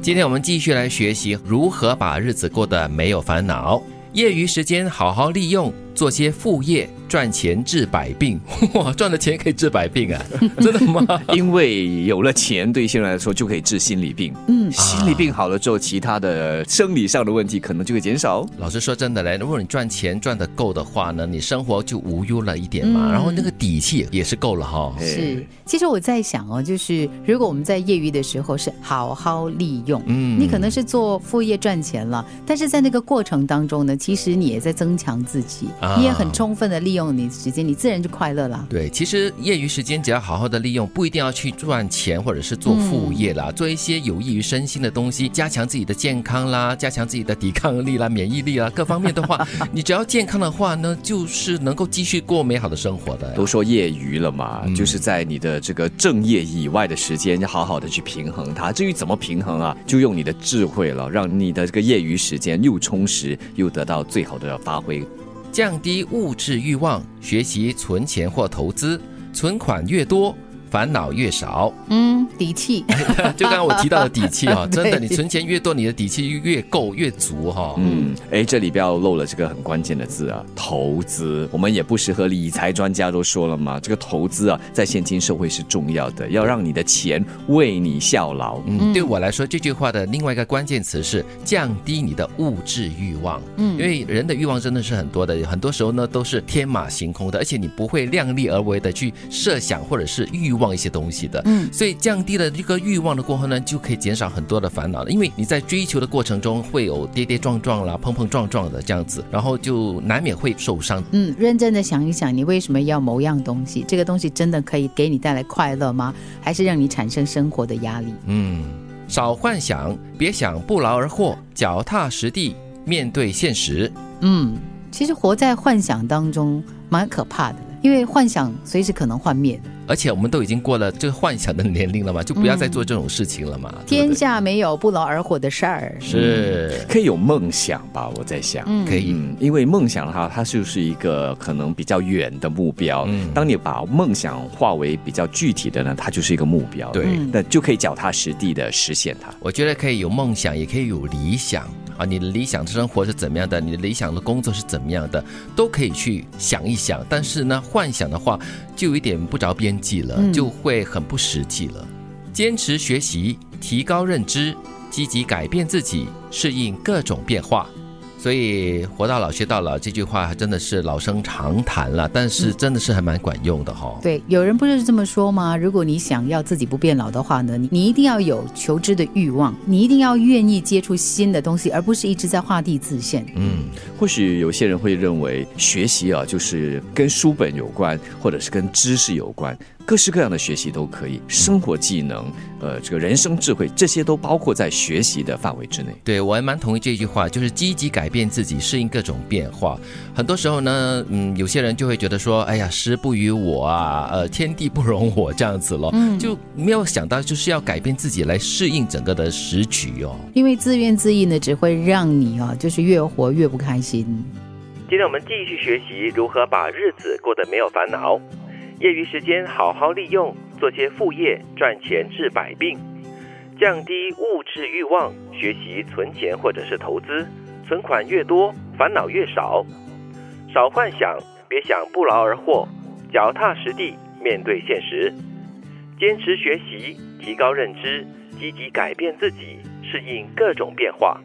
今天我们继续来学习如何把日子过得没有烦恼，业余时间好好利用，做些副业。赚钱治百病，哇！赚了钱可以治百病啊，真的吗？因为有了钱，对一些人来说就可以治心理病。嗯，心理病好了之后，其他的生理上的问题可能就会减少。老实说，真的嘞，如果你赚钱赚的够的话呢，你生活就无忧了一点嘛。然后那个底气也是够了哈。是，其实我在想哦，就是如果我们在业余的时候是好好利用，嗯，你可能是做副业赚钱了，但是在那个过程当中呢，其实你也在增强自己，你也很充分的利用。用你时间，你自然就快乐了。对，其实业余时间只要好好的利用，不一定要去赚钱或者是做副业啦，做一些有益于身心的东西，加强自己的健康啦，加强自己的抵抗力啦、免疫力啦，各方面的话，你只要健康的话呢，就是能够继续过美好的生活的。都说业余了嘛，就是在你的这个正业以外的时间，要好好的去平衡它。至于怎么平衡啊，就用你的智慧了，让你的这个业余时间又充实，又得到最好的发挥。降低物质欲望，学习存钱或投资，存款越多。烦恼越少，嗯，底气，就刚刚我提到的底气哈，真的，你存钱越多，你的底气越够越足哈，嗯，哎，这里不要漏了这个很关键的字啊，投资，我们也不适合理财专家都说了嘛，这个投资啊，在现今社会是重要的，要让你的钱为你效劳。嗯，对我来说，这句话的另外一个关键词是降低你的物质欲望，嗯，因为人的欲望真的是很多的，很多时候呢都是天马行空的，而且你不会量力而为的去设想或者是欲。望一些东西的，嗯，所以降低了这个欲望的过后呢，就可以减少很多的烦恼了。因为你在追求的过程中会有跌跌撞撞啦、碰碰撞撞的这样子，然后就难免会受伤。嗯，认真的想一想，你为什么要某样东西？这个东西真的可以给你带来快乐吗？还是让你产生生活的压力？嗯，少幻想，别想不劳而获，脚踏实地面对现实。嗯，其实活在幻想当中蛮可怕的，因为幻想随时可能幻灭。而且我们都已经过了这个幻想的年龄了嘛，就不要再做这种事情了嘛。天下没有不劳而获的事儿，是可以有梦想吧？我在想，可以，因为梦想的话，它就是一个可能比较远的目标。嗯，当你把梦想化为比较具体的呢，它就是一个目标。对，那就可以脚踏实地的实现它。我觉得可以有梦想，也可以有理想啊。你的理想的生活是怎么样的？你的理想的工作是怎么样的？都可以去想一想。但是呢，幻想的话，就有一点不着边。际了就会很不实际了。坚持学习，提高认知，积极改变自己，适应各种变化。所以“活到老学到老”这句话真的是老生常谈了，但是真的是还蛮管用的哈。对，有人不就是这么说吗？如果你想要自己不变老的话呢，你你一定要有求知的欲望，你一定要愿意接触新的东西，而不是一直在画地自限。嗯，或许有些人会认为学习啊，就是跟书本有关，或者是跟知识有关。各式各样的学习都可以，生活技能，呃，这个人生智慧，这些都包括在学习的范围之内。对我还蛮同意这句话，就是积极改变自己，适应各种变化。很多时候呢，嗯，有些人就会觉得说，哎呀，时不与我啊，呃，天地不容我这样子咯，嗯，就没有想到就是要改变自己来适应整个的时局哦。因为自怨自艾呢，只会让你啊，就是越活越不开心。今天我们继续学习如何把日子过得没有烦恼。业余时间好好利用，做些副业赚钱治百病，降低物质欲望，学习存钱或者是投资，存款越多烦恼越少。少幻想，别想不劳而获，脚踏实地面对现实，坚持学习，提高认知，积极改变自己，适应各种变化。